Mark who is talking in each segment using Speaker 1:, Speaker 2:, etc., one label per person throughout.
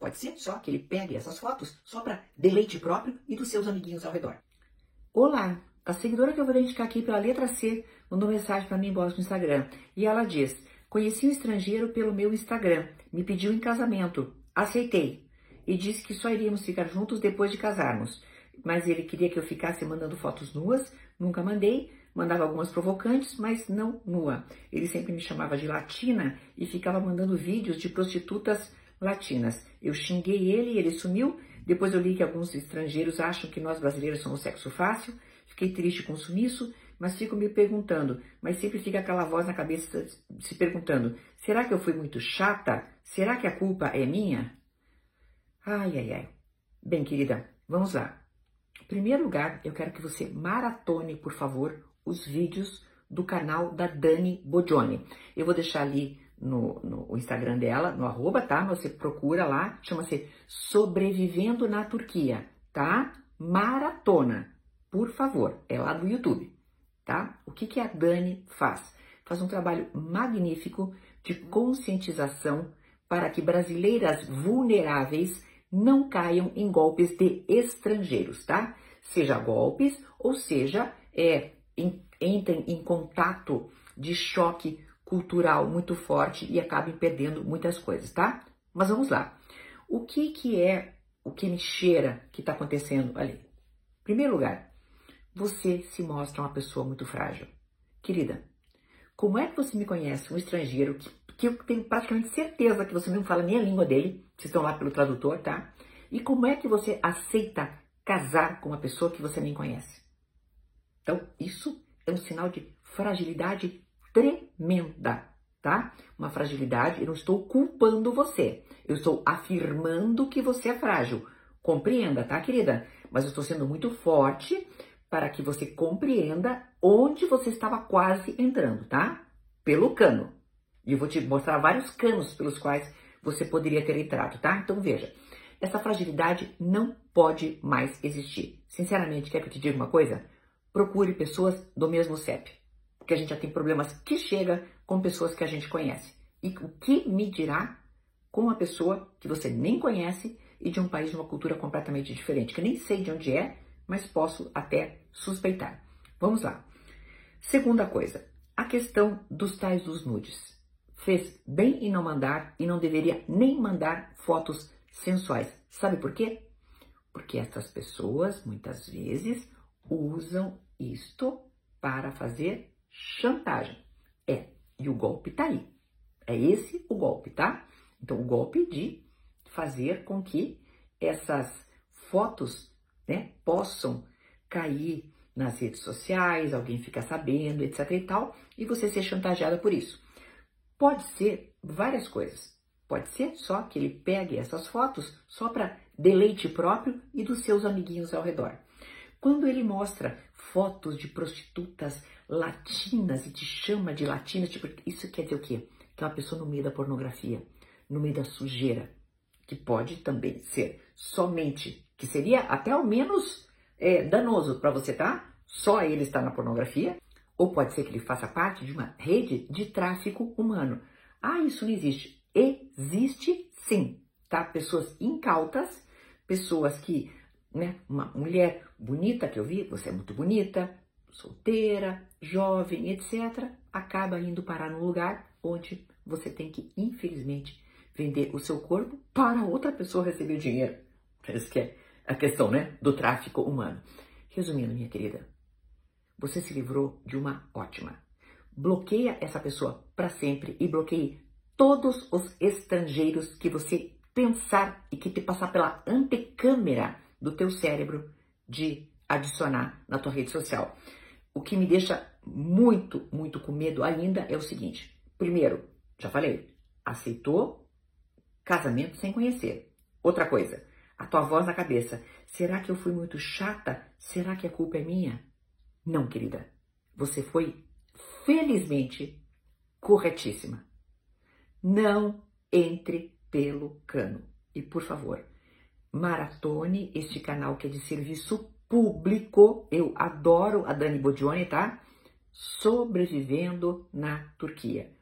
Speaker 1: Pode ser só que ele pegue essas fotos só para deleite próprio e dos seus amiguinhos ao redor.
Speaker 2: Olá, a seguidora que eu vou identificar aqui pela letra C mandou mensagem para mim no Instagram e ela diz: Conheci um estrangeiro pelo meu Instagram, me pediu em casamento, aceitei e disse que só iríamos ficar juntos depois de casarmos. Mas ele queria que eu ficasse mandando fotos nuas, nunca mandei, mandava algumas provocantes, mas não nua. Ele sempre me chamava de latina e ficava mandando vídeos de prostitutas latinas. Eu xinguei ele e ele sumiu. Depois eu li que alguns estrangeiros acham que nós brasileiros somos sexo fácil. Fiquei triste com o sumiço, mas fico me perguntando, mas sempre fica aquela voz na cabeça se perguntando: será que eu fui muito chata? Será que a culpa é minha? Ai, ai, ai. Bem, querida, vamos lá. Em primeiro lugar, eu quero que você maratone, por favor, os vídeos do canal da Dani Bodione. Eu vou deixar ali no, no Instagram dela, no arroba, tá? Você procura lá, chama-se Sobrevivendo na Turquia, tá? Maratona, por favor, é lá do YouTube, tá? O que, que a Dani faz? Faz um trabalho magnífico de conscientização para que brasileiras vulneráveis não caiam em golpes de estrangeiros, tá? Seja golpes ou seja, é, entrem em contato de choque cultural muito forte e acabem perdendo muitas coisas, tá? Mas vamos lá. O que que é o que me cheira que está acontecendo ali? Em primeiro lugar, você se mostra uma pessoa muito frágil. Querida, como é que você me conhece, um estrangeiro, que, que eu tenho praticamente certeza que você não fala nem a língua dele, vocês estão lá pelo tradutor, tá? E como é que você aceita casar com uma pessoa que você nem conhece? Então, isso é um sinal de fragilidade tremenda, tá? Uma fragilidade, eu não estou culpando você. Eu estou afirmando que você é frágil. Compreenda, tá, querida? Mas eu estou sendo muito forte para que você compreenda onde você estava quase entrando, tá? Pelo cano. E eu vou te mostrar vários canos pelos quais você poderia ter entrado, tá? Então veja, essa fragilidade não pode mais existir. Sinceramente, quer que eu te diga uma coisa? Procure pessoas do mesmo CEP porque a gente já tem problemas que chega com pessoas que a gente conhece. E o que me dirá com uma pessoa que você nem conhece e de um país de uma cultura completamente diferente, que nem sei de onde é, mas posso até suspeitar. Vamos lá. Segunda coisa, a questão dos tais dos nudes. Fez bem em não mandar e não deveria nem mandar fotos sensuais. Sabe por quê? Porque essas pessoas muitas vezes usam isto para fazer chantagem. É, e o golpe tá aí. É esse o golpe, tá? Então, o golpe de fazer com que essas fotos né, possam cair nas redes sociais, alguém fica sabendo, etc e tal, e você ser chantageada por isso. Pode ser várias coisas. Pode ser só que ele pegue essas fotos só para deleite próprio e dos seus amiguinhos ao redor. Quando ele mostra fotos de prostitutas latinas e te chama de latinas, tipo, isso quer dizer o quê? Que é uma pessoa no meio da pornografia, no meio da sujeira, que pode também ser somente, que seria até ao menos é, danoso para você, tá? Só ele está na pornografia, ou pode ser que ele faça parte de uma rede de tráfico humano. Ah, isso não existe. Existe sim, tá? Pessoas incautas, pessoas que né? Uma mulher bonita que eu vi, você é muito bonita, solteira, jovem, etc., acaba indo parar num lugar onde você tem que, infelizmente, vender o seu corpo para outra pessoa receber dinheiro. Essa que é a questão, né? Do tráfico humano. Resumindo, minha querida, você se livrou de uma ótima. Bloqueia essa pessoa para sempre e bloqueie todos os estrangeiros que você pensar e que te passar pela antecâmera do teu cérebro de adicionar na tua rede social. O que me deixa muito, muito com medo ainda é o seguinte: primeiro, já falei, aceitou casamento sem conhecer. Outra coisa, a tua voz na cabeça. Será que eu fui muito chata? Será que a culpa é minha? Não, querida. Você foi, felizmente, corretíssima. Não entre pelo cano. E por favor, maratone este canal que é de serviço público. Eu adoro a Dani Bodione, tá? Sobrevivendo na Turquia.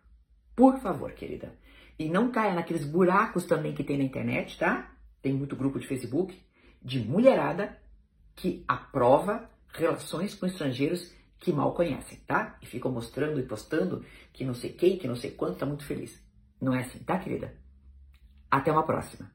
Speaker 2: Por favor, querida. E não caia naqueles buracos também que tem na internet, tá? Tem muito grupo de Facebook de mulherada que aprova relações com estrangeiros que mal conhecem, tá? E ficam mostrando e postando que não sei quem, que não sei quanto, tá muito feliz. Não é assim, tá, querida? Até uma próxima.